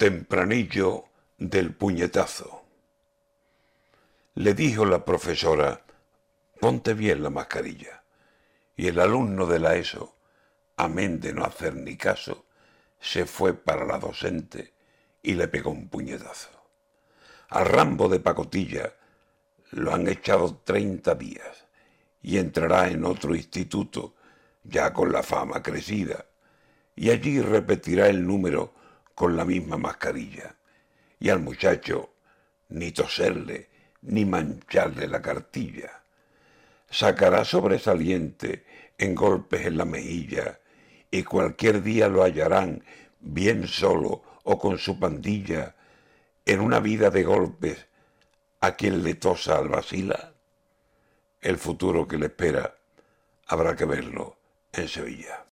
Tempranillo del puñetazo. Le dijo la profesora, ponte bien la mascarilla. Y el alumno de la ESO, amén de no hacer ni caso, se fue para la docente y le pegó un puñetazo. Al Rambo de pacotilla lo han echado 30 días y entrará en otro instituto ya con la fama crecida y allí repetirá el número con la misma mascarilla. Y al muchacho ni toserle ni mancharle la cartilla. Sacará sobresaliente en golpes en la mejilla y cualquier día lo hallarán bien solo o con su pandilla en una vida de golpes a quien le tosa al vacila. El futuro que le espera habrá que verlo en Sevilla.